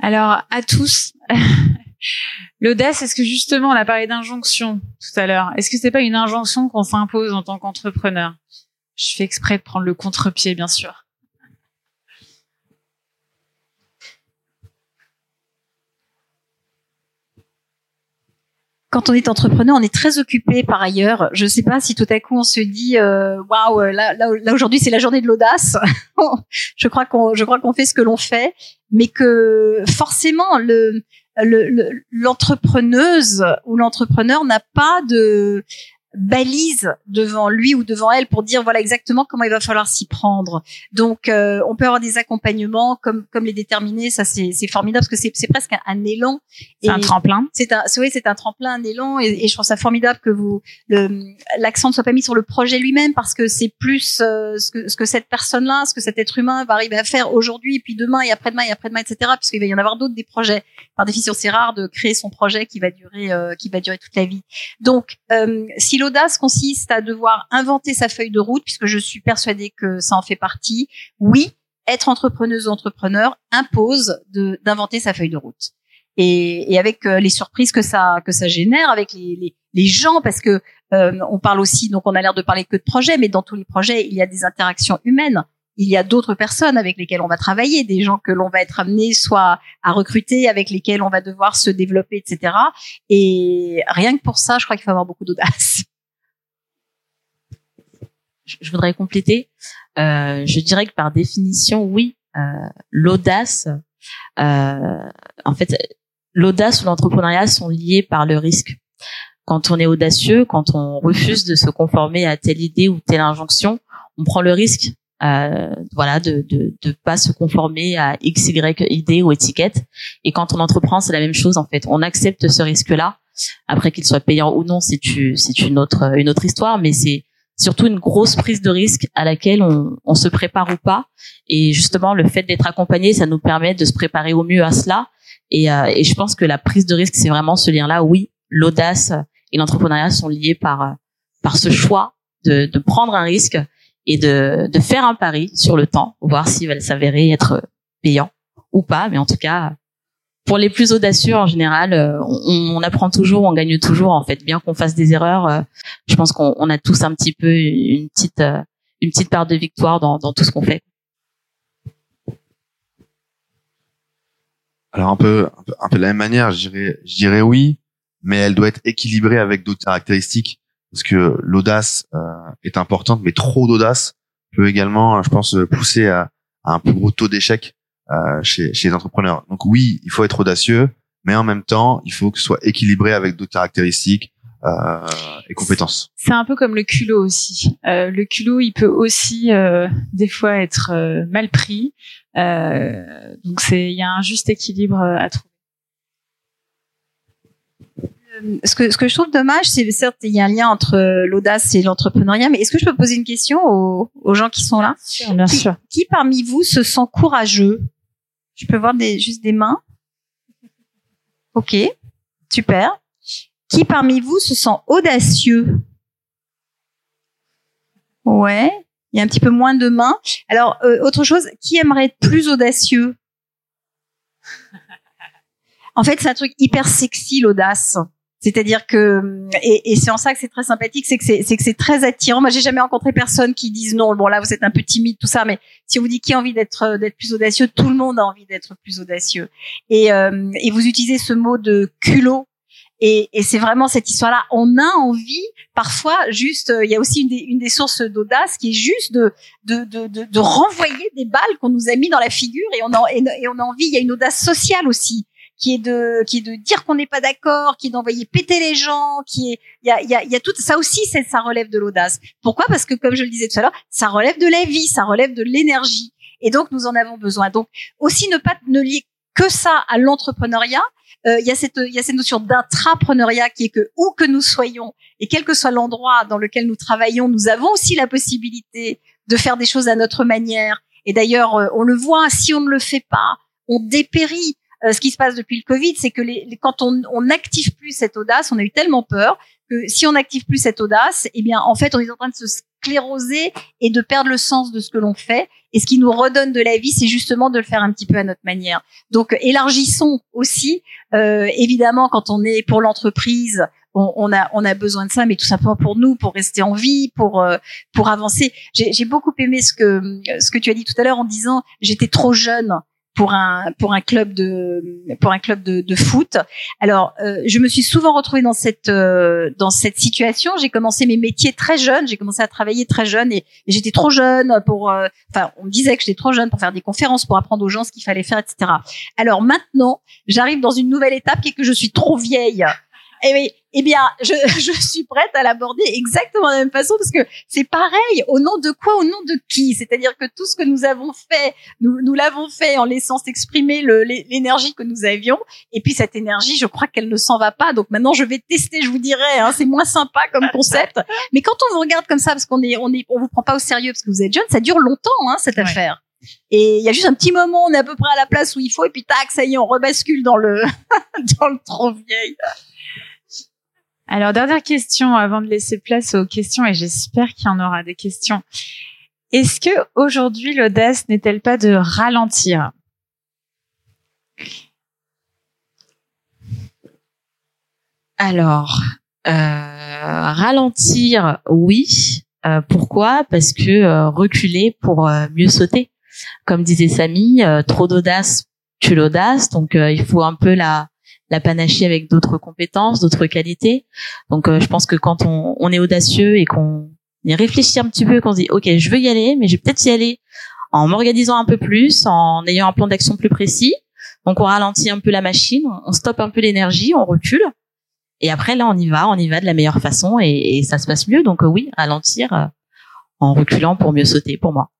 Alors, à tous, l'audace, est-ce que justement, on a parlé d'injonction tout à l'heure, est-ce que c'est pas une injonction qu'on s'impose en tant qu'entrepreneur? Je fais exprès de prendre le contre-pied, bien sûr. quand on est entrepreneur, on est très occupé par ailleurs. Je ne sais pas si tout à coup on se dit euh, waouh, là, là, là aujourd'hui c'est la journée de l'audace. je crois qu'on, je crois qu'on fait ce que l'on fait, mais que forcément le l'entrepreneuse ou l'entrepreneur n'a pas de balise devant lui ou devant elle pour dire voilà exactement comment il va falloir s'y prendre. Donc euh, on peut avoir des accompagnements comme comme les déterminer, ça c'est formidable parce que c'est c'est presque un, élan. C'est un tremplin. C'est un oui c'est un tremplin, un élan et, et, je trouve ça formidable que vous l'accent ne soit pas mis sur le projet lui-même parce que c'est plus euh, ce que ce que cette personne-là, ce que cet être humain va arriver à faire aujourd'hui et puis demain et après-demain et après-demain etc. Puisqu'il va y en avoir d'autres des projets. Par définition c'est rare de créer son projet qui va durer euh, qui va durer toute la vie. Donc si l'audace consiste à devoir inventer sa feuille de route, puisque je suis persuadée que ça en fait partie. Oui, être entrepreneuse ou entrepreneur impose d'inventer sa feuille de route. Et, et avec euh, les surprises que ça que ça génère, avec les, les, les gens, parce que euh, on parle aussi, donc on a l'air de parler que de projets, mais dans tous les projets, il y a des interactions humaines il y a d'autres personnes avec lesquelles on va travailler, des gens que l'on va être amené soit à recruter, avec lesquels on va devoir se développer, etc. Et rien que pour ça, je crois qu'il faut avoir beaucoup d'audace je voudrais compléter. Euh, je dirais que par définition, oui, euh, l'audace, euh, en fait, l'audace ou l'entrepreneuriat sont liés par le risque. Quand on est audacieux, quand on refuse de se conformer à telle idée ou telle injonction, on prend le risque, euh, voilà, de, de de pas se conformer à x y idée ou étiquette. Et quand on entreprend, c'est la même chose en fait. On accepte ce risque-là. Après qu'il soit payant ou non, c'est c'est une autre une autre histoire, mais c'est surtout une grosse prise de risque à laquelle on, on se prépare ou pas. Et justement, le fait d'être accompagné, ça nous permet de se préparer au mieux à cela. Et, euh, et je pense que la prise de risque, c'est vraiment ce lien-là. Oui, l'audace et l'entrepreneuriat sont liés par par ce choix de, de prendre un risque et de, de faire un pari sur le temps, voir s'il va s'avérer être payant ou pas. Mais en tout cas, pour les plus audacieux en général, euh, on, apprend toujours, on gagne toujours en fait. Bien qu'on fasse des erreurs, euh, je pense qu'on a tous un petit peu une petite euh, une petite part de victoire dans, tout ce qu'on fait. Alors un peu, un peu de la même manière, je dirais je dirais oui, mais elle doit être équilibrée avec d'autres caractéristiques parce que l'audace est importante, mais trop d'audace peut également, je pense, pousser à un plus gros taux d'échec euh, chez, chez les entrepreneurs. Donc oui, il faut être audacieux, mais en même temps, il faut que ce soit équilibré avec d'autres caractéristiques euh, et compétences. C'est un peu comme le culot aussi. Euh, le culot, il peut aussi euh, des fois être euh, mal pris. Euh, donc c'est, il y a un juste équilibre à trouver ce que, ce que je trouve dommage, c'est certes il y a un lien entre l'audace et l'entrepreneuriat, mais est-ce que je peux poser une question aux, aux gens qui sont là? Bien sûr. qui, parmi vous se sent courageux je peux voir des, juste des mains. Ok, super. Qui parmi vous se sent audacieux? Ouais, il y a un petit peu moins de mains. Alors, euh, autre chose, qui aimerait être plus audacieux? En fait, c'est un truc hyper sexy, l'audace. C'est-à-dire que et, et c'est en ça que c'est très sympathique, c'est que c'est que c'est très attirant. Moi, j'ai jamais rencontré personne qui dise non. Bon là, vous êtes un peu timide, tout ça, mais si on vous dit qui a envie d'être euh, d'être plus audacieux, tout le monde a envie d'être plus audacieux. Et euh, et vous utilisez ce mot de culot. Et, et c'est vraiment cette histoire-là. On a envie, parfois, juste, euh, il y a aussi une des, une des sources d'audace qui est juste de, de, de, de, renvoyer des balles qu'on nous a mis dans la figure et on a, et on a envie, il y a une audace sociale aussi qui est de qui est de dire qu'on n'est pas d'accord, qui est d'envoyer péter les gens, qui est il y a il y a, y a tout ça aussi c'est ça relève de l'audace. Pourquoi? Parce que comme je le disais tout à l'heure, ça relève de la vie, ça relève de l'énergie. Et donc, nous en avons besoin. Donc, aussi ne pas ne lier que ça à l'entrepreneuriat. Euh, il y a cette il y a cette notion d'intrapreneuriat qui est que où que nous soyons et quel que soit l'endroit dans lequel nous travaillons, nous avons aussi la possibilité de faire des choses à notre manière. Et d'ailleurs, euh, on le voit, si on ne le fait pas, on dépérit. Euh, ce qui se passe depuis le Covid, c'est que les, quand on n'active plus cette audace, on a eu tellement peur que si on n'active plus cette audace, eh bien, en fait, on est en train de se scléroser et de perdre le sens de ce que l'on fait. Et ce qui nous redonne de la vie, c'est justement de le faire un petit peu à notre manière. Donc, élargissons aussi. Euh, évidemment, quand on est pour l'entreprise, on, on, a on a besoin de ça, mais tout simplement pour nous, pour rester en vie, pour euh, pour avancer. J'ai beaucoup aimé ce que ce que tu as dit tout à l'heure en disant j'étais trop jeune pour un pour un club de pour un club de, de foot. Alors, euh, je me suis souvent retrouvée dans cette euh, dans cette situation. J'ai commencé mes métiers très jeune. J'ai commencé à travailler très jeune et, j'étais trop jeune pour. Euh, enfin, on me disait que j'étais trop jeune pour faire des conférences, pour apprendre aux gens ce qu'il fallait faire, etc. Alors maintenant, j'arrive dans une nouvelle étape qui est que je suis trop vieille eh, oui, eh bien, je, je suis prête à l'aborder exactement de la même façon parce que c'est pareil. Au nom de quoi Au nom de qui? C'est-à-dire que tout ce que nous avons fait, nous, nous l'avons fait en laissant s'exprimer l'énergie que nous avions. Et puis cette énergie, je crois qu'elle ne s'en va pas. Donc maintenant, je vais tester. Je vous dirais, hein, c'est moins sympa comme concept. Mais quand on vous regarde comme ça, parce qu'on est, on est, on vous prend pas au sérieux parce que vous êtes jeune, ça dure longtemps hein, cette affaire. Et il y a juste un petit moment, on est à peu près à la place où il faut, et puis tac, ça y est, on rebascule dans le dans le trop vieille. Alors, dernière question avant de laisser place aux questions, et j'espère qu'il y en aura des questions. Est-ce que aujourd'hui l'audace n'est-elle pas de ralentir? Alors, euh, ralentir, oui. Euh, pourquoi? Parce que euh, reculer pour mieux sauter. Comme disait Samy, trop d'audace tue l'audace, donc il faut un peu la la panacher avec d'autres compétences, d'autres qualités. Donc, euh, je pense que quand on, on est audacieux et qu'on y réfléchit un petit peu, qu'on se dit, ok, je veux y aller, mais je vais peut-être y aller en m'organisant un peu plus, en ayant un plan d'action plus précis. Donc, on ralentit un peu la machine, on stoppe un peu l'énergie, on recule. Et après, là, on y va, on y va de la meilleure façon et, ça se passe mieux. Donc, euh, oui, ralentir euh, en reculant pour mieux sauter, pour moi.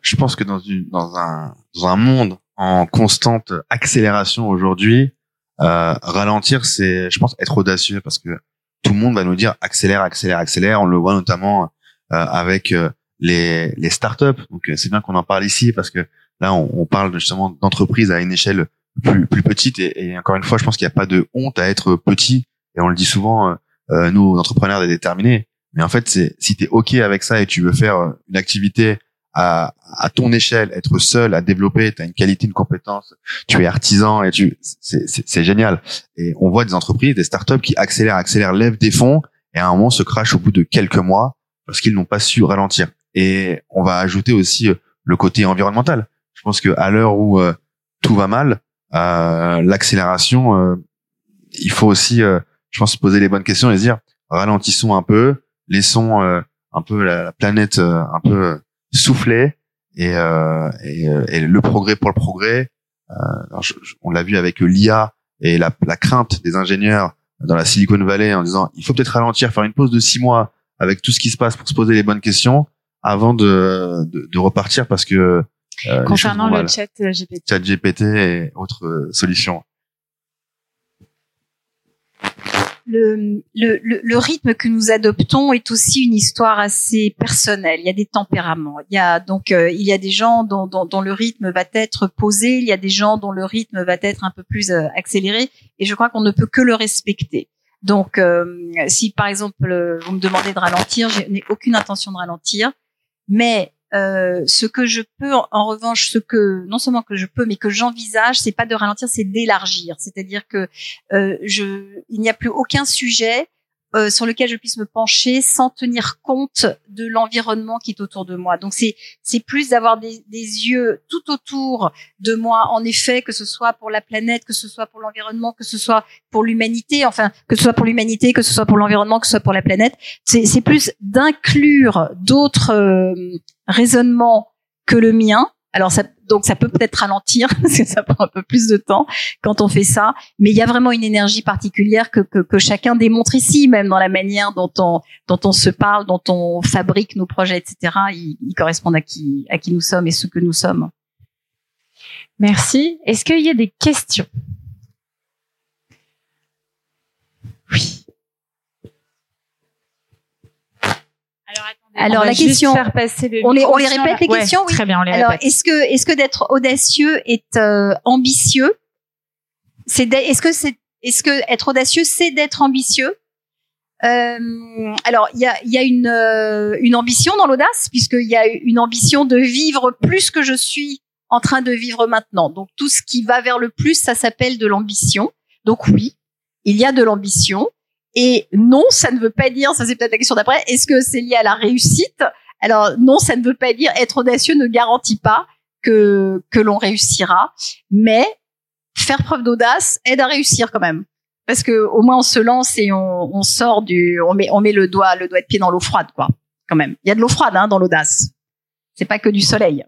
je pense que dans, une, dans, un, dans un monde en constante accélération aujourd'hui. Euh, ralentir, c'est, je pense, être audacieux parce que tout le monde va nous dire accélère, accélère, accélère. On le voit notamment euh, avec euh, les, les startups. Donc c'est bien qu'on en parle ici parce que là, on, on parle justement d'entreprises à une échelle plus, plus petite. Et, encore une fois, je pense qu'il n'y a pas de honte à être petit. Et on le dit souvent, euh, nous, entrepreneurs, déterminés. Mais en fait, c'est si tu es OK avec ça et tu veux faire une activité à, à ton échelle, être seul à développer, tu as une qualité, une compétence, tu es artisan et tu c'est génial. Et on voit des entreprises, des startups qui accélèrent, accélèrent, lèvent des fonds et à un moment se crachent au bout de quelques mois parce qu'ils n'ont pas su ralentir. Et on va ajouter aussi euh, le côté environnemental. Je pense que à l'heure où euh, tout va mal, euh, l'accélération, euh, il faut aussi, je pense, se poser les bonnes questions et se dire ralentissons un peu, laissons un peu la, la planète un peu souffler et, euh, et, euh, et, le progrès pour le progrès. Euh, on l'a vu avec l'IA et la, la, crainte des ingénieurs dans la Silicon Valley en disant il faut peut-être ralentir, faire une pause de six mois avec tout ce qui se passe pour se poser les bonnes questions avant de, de, de repartir parce que euh, concernant le chat GPT. chat GPT et autres solutions le, le, le, rythme que nous adoptons est aussi une histoire assez personnelle. Il y a des tempéraments. Il y a donc euh, il y a des gens dont, dont, dont, le rythme va être posé. Il y a des gens dont le rythme va être un peu plus euh, accéléré. Et je crois qu'on ne peut que le respecter. Donc, euh, si par exemple vous me demandez de ralentir, je n'ai aucune intention de ralentir, mais euh, ce que je peux, en revanche, ce que non seulement que je peux, mais que j'envisage, c'est pas de ralentir, c'est d'élargir. C'est-à-dire que euh, je, il n'y a plus aucun sujet euh, sur lequel je puisse me pencher sans tenir compte de l'environnement qui est autour de moi. Donc c'est c'est plus d'avoir des, des, yeux tout autour de moi. En effet, que ce soit pour la planète, que ce soit pour l'environnement, que ce soit pour l'humanité, enfin que ce soit pour l'humanité, que ce soit pour l'environnement, que ce soit pour la planète. C'est c'est plus d'inclure d'autres euh, raisonnements que le mien Alors ça, donc ça peut peut-être ralentir parce que ça prend un peu plus de temps quand on fait ça, mais il y a vraiment une énergie particulière que, que, que chacun démontre ici, même dans la manière dont on dont on se parle, dont on fabrique nos projets, etc. Ils, ils correspondent à qui à qui nous sommes et ce que nous sommes. Merci. Est-ce qu'il y a des questions? Oui. Alors, on la question- On les- on les répète, les Ouais, questions, oui. Très bien, on les Alors, est-ce que est-ce que d'être audacieux est euh, ambitieux? C'est est-ce que c'est est-ce que être audacieux c'est d'être ambitieux? Euh, Alors, il y a il y a une euh, une ambition dans l'audace puisqu'il y a une ambition de vivre plus que je suis en train de vivre maintenant. Donc tout ce qui va vers le plus, ça s'appelle de l'ambition. Donc oui, il y a de l'ambition. Et non, ça ne veut pas dire, ça c'est peut-être la question d'après, est-ce que c'est lié à la réussite? Alors non, ça ne veut pas dire être audacieux ne garantit pas que que l'on réussira, mais faire preuve d'audace aide à réussir quand même. Parce que au moins on se lance et on, on sort du, on met on met le doigt le doigt de pied dans l'eau froide quoi. Quand même, il y a de l'eau froide hein, dans l'audace. C'est pas que du soleil.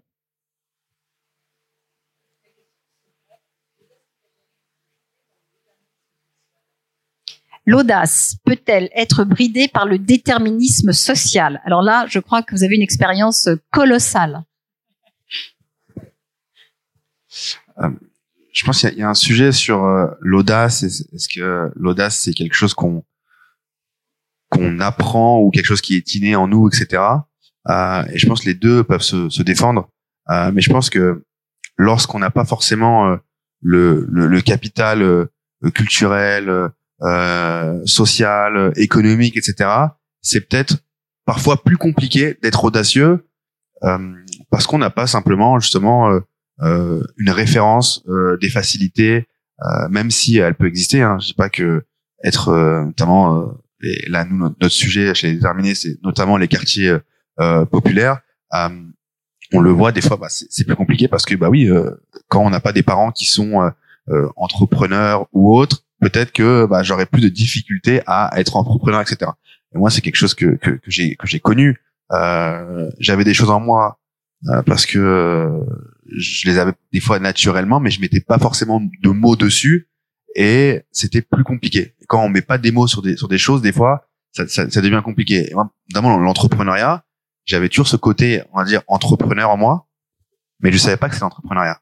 L'audace peut-elle être bridée par le déterminisme social? Alors là, je crois que vous avez une expérience colossale. je pense qu'il y a- un sujet sur euh, l'audace. Est-ce que l'audace c'est quelque chose qu'on apprend ou quelque chose qui est inné en nous, etc. Euh, et je pense que les deux peuvent se, défendre. Euh, mais je pense que lorsqu'on n'a pas forcément euh, le, le, capital euh, culturel, euh, social, euh, économique, etc., c'est peut-être parfois plus compliqué d'être audacieux euh, parce qu'on n'a pas simplement justement euh, euh, une référence, euh, des facilités, euh, même si elle peut exister. Hein. Je dis pas que être notamment et là nous notre, sujet chez les déterminés c'est notamment les quartiers populaires. On le voit des fois, bah, c'est plus compliqué parce que bah oui, euh, quand on n'a pas des parents qui sont euh, entrepreneurs ou autres, peut-être que bah, j'aurais plus de difficultés à être entrepreneur, etc. Et moi, c'est quelque chose que que, que j'ai que j'ai connu. Euh, J'avais des choses en moi euh, parce que euh, je les avais des fois naturellement, mais je mettais pas forcément de mots dessus et c'était plus compliqué. Quand on met pas des mots sur des sur des choses, des fois, ça, ça, ça devient compliqué. Et moi, notamment l'entrepreneuriat, j'avais toujours ce côté, on va dire, entrepreneur en moi, mais je savais pas que c'était l'entrepreneuriat.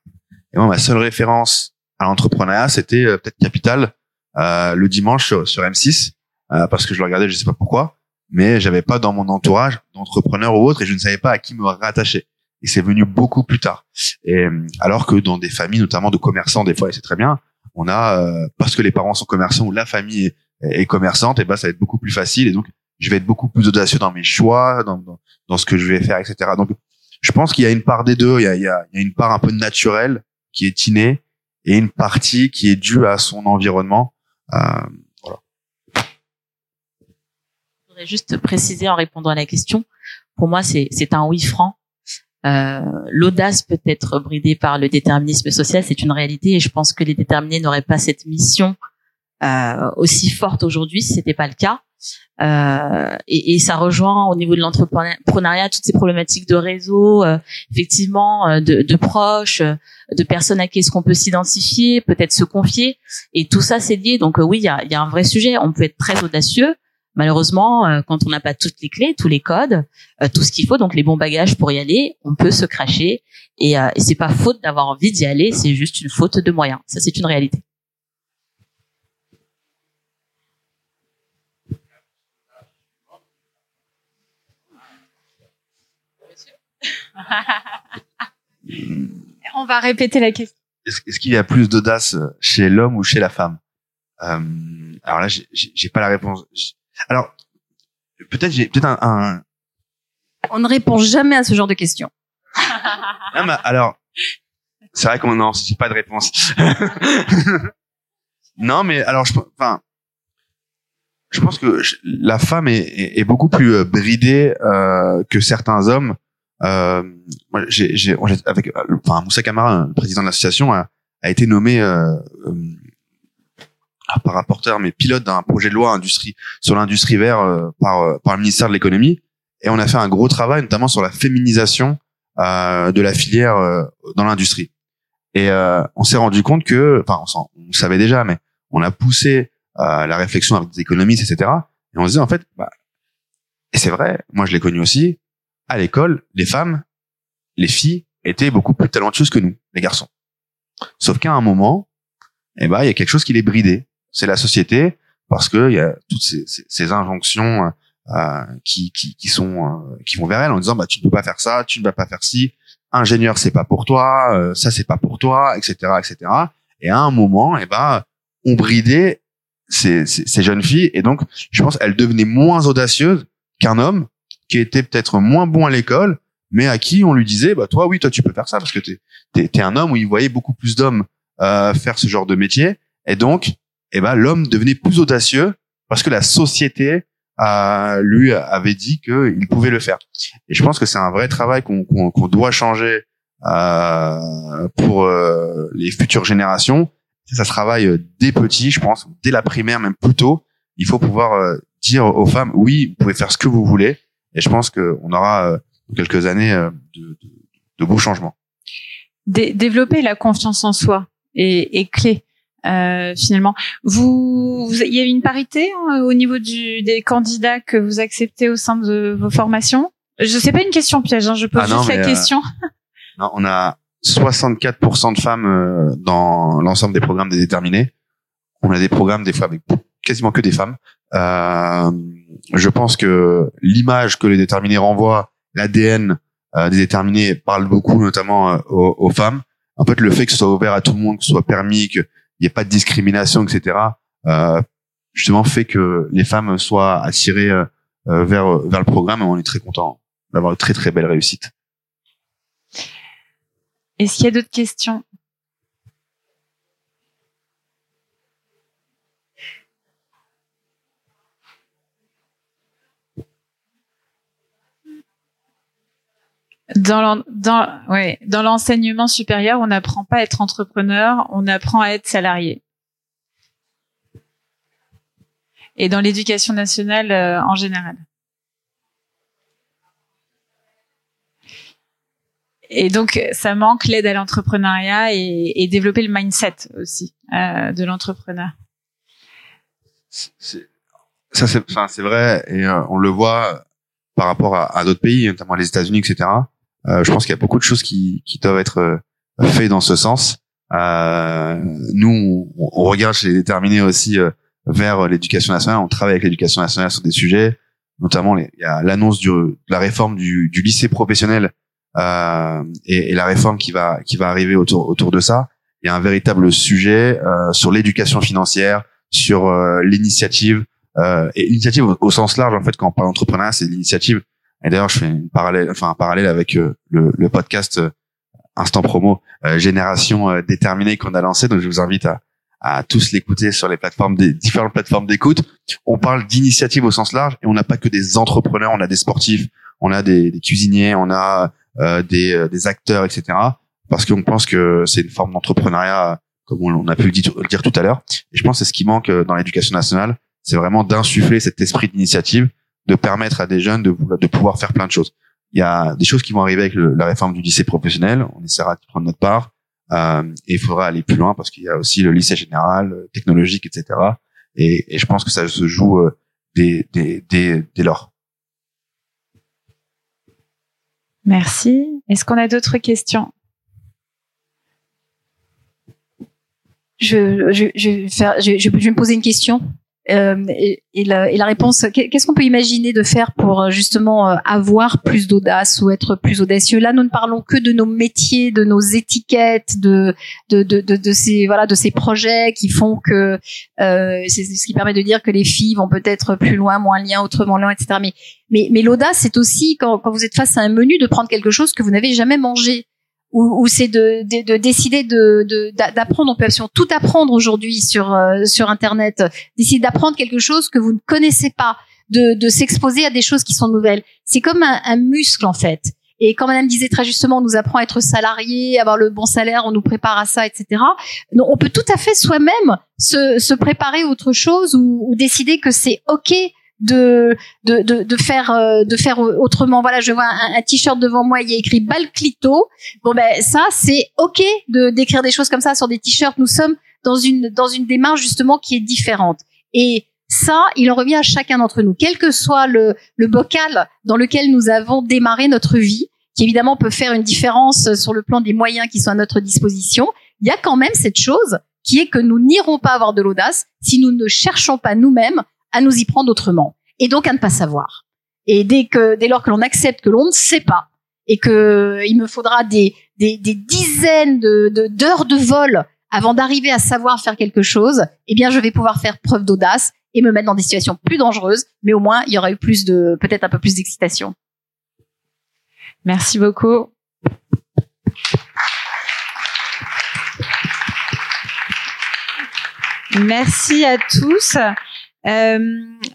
Et moi, ma seule référence à l'entrepreneuriat, c'était euh, peut-être Capital euh, le dimanche sur, sur M6, euh, parce que je le regardais, je sais pas pourquoi, mais j'avais pas dans mon entourage d'entrepreneurs ou autre, et je ne savais pas à qui me rattacher. Et c'est venu beaucoup plus tard. Et euh, alors que dans des familles, notamment de commerçants, des fois, et c'est très bien, on a euh, parce que les parents sont commerçants ou la famille est, est commerçante, et ben ça va être beaucoup plus facile. Et donc, je vais être beaucoup plus audacieux dans mes choix, dans, dans, dans ce que je vais faire, etc. Donc, je pense qu'il y a une part des deux. Il y a, il y a, il y a une part un peu naturelle qui est innée et une partie qui est due à son environnement. Euh, Je voudrais juste préciser en répondant à la question. Pour moi, c'est c'est un oui franc. Euh, L'audace peut être bridée par le déterminisme social, c'est une réalité, et je pense que les déterminés n'auraient pas cette mission euh, aussi forte aujourd'hui si c'était pas le cas. Euh, et, et ça rejoint au niveau de l'entrepreneuriat toutes ces problématiques de réseau, euh, effectivement, euh, de, de proches, euh, de personnes à qui est-ce qu'on peut s'identifier, peut-être se confier, et tout ça c'est lié. Donc oui, il y a, y a un vrai sujet. On peut être très audacieux, malheureusement, quand on n'a pas toutes les clés, tous les codes, tout ce qu'il faut, donc les bons bagages pour y aller, on peut se cracher. Et, et c'est pas faute d'avoir envie d'y aller, c'est juste une faute de moyens. Ça, c'est une réalité. On va répéter la question. est-ce qu'il y a plus d'audace chez l'homme ou chez la femme? Euh, Alors là, j'ai- j'ai j'ai pas la réponse. Alors peut-être j'ai peut-être un, un, On ne répond jamais à ce genre de questions. Non, mais alors, c'est vrai qu'on non, c'est pas de réponse. non, mais alors, je, enfin, je pense que je- la femme est, est, est beaucoup plus euh, bridée euh, que certains hommes. Euh, moi, j'ai, j'ai, avec, euh, enfin, Moussa Camara, le président de l'association, a, a été nommé euh, euh, pas rapporteur, mais pilote d'un projet de loi industrie sur l'industrie verte euh, par, euh, par le ministère de l'économie. Et on a fait un gros travail, notamment sur la féminisation euh, de la filière euh, dans l'industrie. Et on s'est rendu compte que, enfin, on, on, savait déjà, mais on a poussé la réflexion avec des économistes, etc. Et on se disait en fait, bah, et c'est vrai, moi je l'ai connu aussi, à l'école, les femmes, les filles étaient beaucoup plus talentueuses que nous, les garçons. Sauf qu'à un moment, eh ben, il y a quelque chose qui les bridait. C'est la société, parce que il y a toutes ces, injonctions euh, qui, qui, qui sont euh, qui vont vers elle en disant bah tu ne peux pas faire ça, tu ne vas pas faire ci, ingénieur c'est pas pour toi, euh, ça c'est pas pour toi, etc., etc. Et à un moment, eh ben on bridait ces, ces, ces, jeunes filles et donc je pense elles devenaient moins audacieuses qu'un homme qui était peut-être moins bon à l'école, mais à qui on lui disait bah toi oui toi tu peux faire ça parce que t'es es un homme où il voyait beaucoup plus d'hommes euh, faire ce genre de métier et donc eh ben l'homme devenait plus audacieux parce que la société lui avait dit qu'il pouvait le faire. Et je pense que c'est un vrai travail qu'on doit changer euh, pour euh, les futures générations. Ça se travaille dès petit, je pense, dès la primaire, même plus tôt. Il faut pouvoir euh, dire aux femmes, oui, vous pouvez faire ce que vous voulez. Et je pense qu'on aura euh, quelques années de, de, de beaux changements. développer la confiance en soi est, est clé. Euh, finalement. Vous, il y a une parité hein, au niveau du, des candidats que vous acceptez au sein de vos formations? Je sais pas une question piège, hein, je pose ah juste la euh, question. non, on a 64% de femmes euh, dans l'ensemble des programmes des déterminés. On a des programmes des fois avec quasiment que des femmes. Euh, je pense que l'image que les déterminés renvoient, l'ADN des déterminés parle beaucoup, notamment aux, aux, femmes. En fait, le fait que ce soit ouvert à tout le monde, que ce soit permis, que il n'y a pas de discrimination, etc. Euh, justement fait que les femmes soient attirées euh, euh, vers vers le programme et on est très content d'avoir une très très belle réussite. Est-ce qu'il y a d'autres questions? Dans l'enseignement supérieur, on n'apprend pas à être entrepreneur, on apprend à être salarié. Et dans l'éducation nationale euh, en général. Et donc, ça manque l'aide à l'entrepreneuriat et, développer le mindset aussi euh, de l'entrepreneur. Ça, c'est, vrai, et euh, on le voit par rapport à d'autres pays, notamment les États-Unis, etc. Euh, je pense qu'il y a beaucoup de choses qui, qui doivent être euh, faites dans ce sens. Euh, nous, on, regarde chez les déterminés aussi vers l'éducation nationale. On travaille avec l'éducation nationale sur des sujets, notamment il y a l'annonce de la réforme du, du lycée professionnel euh, et, et, la réforme qui va qui va arriver autour autour de ça. Il y a un véritable sujet euh, sur l'éducation financière, sur euh, l'initiative et l'initiative au, au, sens large en fait quand on parle d'entrepreneuriat, c'est l'initiative et d'ailleurs, je fais une parallèle, enfin un parallèle avec euh, le, podcast euh, Instant Promo euh, Génération Déterminée qu'on a lancé. Donc, je vous invite à, tous l'écouter sur les plateformes différentes plateformes d'écoute. On parle d'initiative au sens large et on n'a pas que des entrepreneurs, on a des sportifs, on a des, cuisiniers, on a des, acteurs, etc. Parce qu'on pense que c'est une forme d'entrepreneuriat, comme on, a pu le dire tout à l'heure. Et je pense que c'est ce qui manque dans l'éducation nationale, c'est vraiment d'insuffler cet esprit d'initiative de permettre à des jeunes de, de pouvoir faire plein de choses. Il y a des choses qui vont arriver avec la réforme du lycée professionnel. On essaiera de prendre notre part. Euh, et il faudra aller plus loin parce qu'il y a aussi le lycée général, euh, technologique, etc. Et, je pense que ça se joue euh, dès, dès, dès, dès lors. Merci. Est-ce qu'on a d'autres questions? Je, je, je, vais faire, je, je, vais me poser une question. Euh, et, la, et, la, réponse, qu'est-ce qu'on peut imaginer de faire pour euh, justement euh, avoir plus d'audace ou être plus audacieux? Là, nous ne parlons que de nos métiers, de nos étiquettes, de de, de, de, ces voilà de ces projets qui font que euh, c'est ce qui permet de dire que les filles vont peut-être plus loin, moins loin, autrement loin, etc. Mais mais, mais l'audace, c'est aussi quand, quand vous êtes face à un menu de prendre quelque chose que vous n'avez jamais mangé ou, c'est de, de, de, décider de d'apprendre. On peut absolument tout apprendre aujourd'hui sur euh, sur Internet. Décider d'apprendre quelque chose que vous ne connaissez pas, de, de s'exposer à des choses qui sont nouvelles. C'est comme un, un, muscle en fait. Et comme Madame disait très justement, on nous apprend à être salarié, avoir le bon salaire, on nous prépare à ça, etc. On peut tout à fait soi-même se, se préparer à autre chose ou, ou décider que c'est ok de de, de, de faire euh, de faire autrement. Voilà, je vois un, un t-shirt devant moi, il y a écrit Balclito. Bon ben ça c'est ok de d'écrire des choses comme ça sur des t-shirts. Nous sommes dans une dans une démarche justement qui est différente. Et ça, il en revient à chacun d'entre nous, quel que soit le, le bocal dans lequel nous avons démarré notre vie, qui évidemment peut faire une différence sur le plan des moyens qui sont à notre disposition. Il y a quand même cette chose qui est que nous n'irons pas avoir de l'audace si nous ne cherchons pas nous-mêmes à nous y prendre autrement et donc à ne pas savoir. Et dès que, dès lors que l'on accepte que l'on ne sait pas et que il me faudra des, des, des dizaines de, d'heures de, vol avant d'arriver à savoir faire quelque chose, eh bien, je vais pouvoir faire preuve d'audace et me mettre dans des situations plus dangereuses, mais au moins, il y aura eu plus de, peut-être un peu plus d'excitation. Merci beaucoup. Merci à tous. Euh,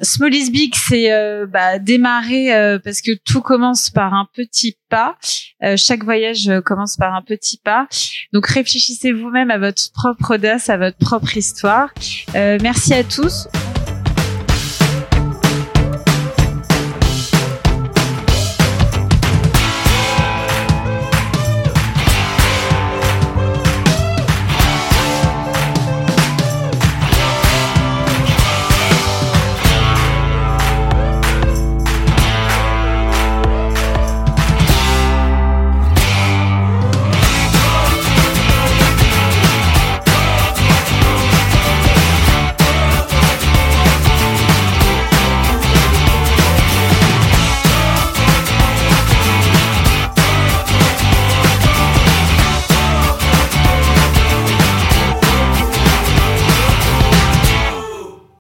Small Big, c'est euh, bah, démarrer euh, parce que tout commence par un petit pas. Euh, chaque voyage commence par un petit pas. Donc réfléchissez vous-même à votre propre audace, à votre propre histoire. merci à tous.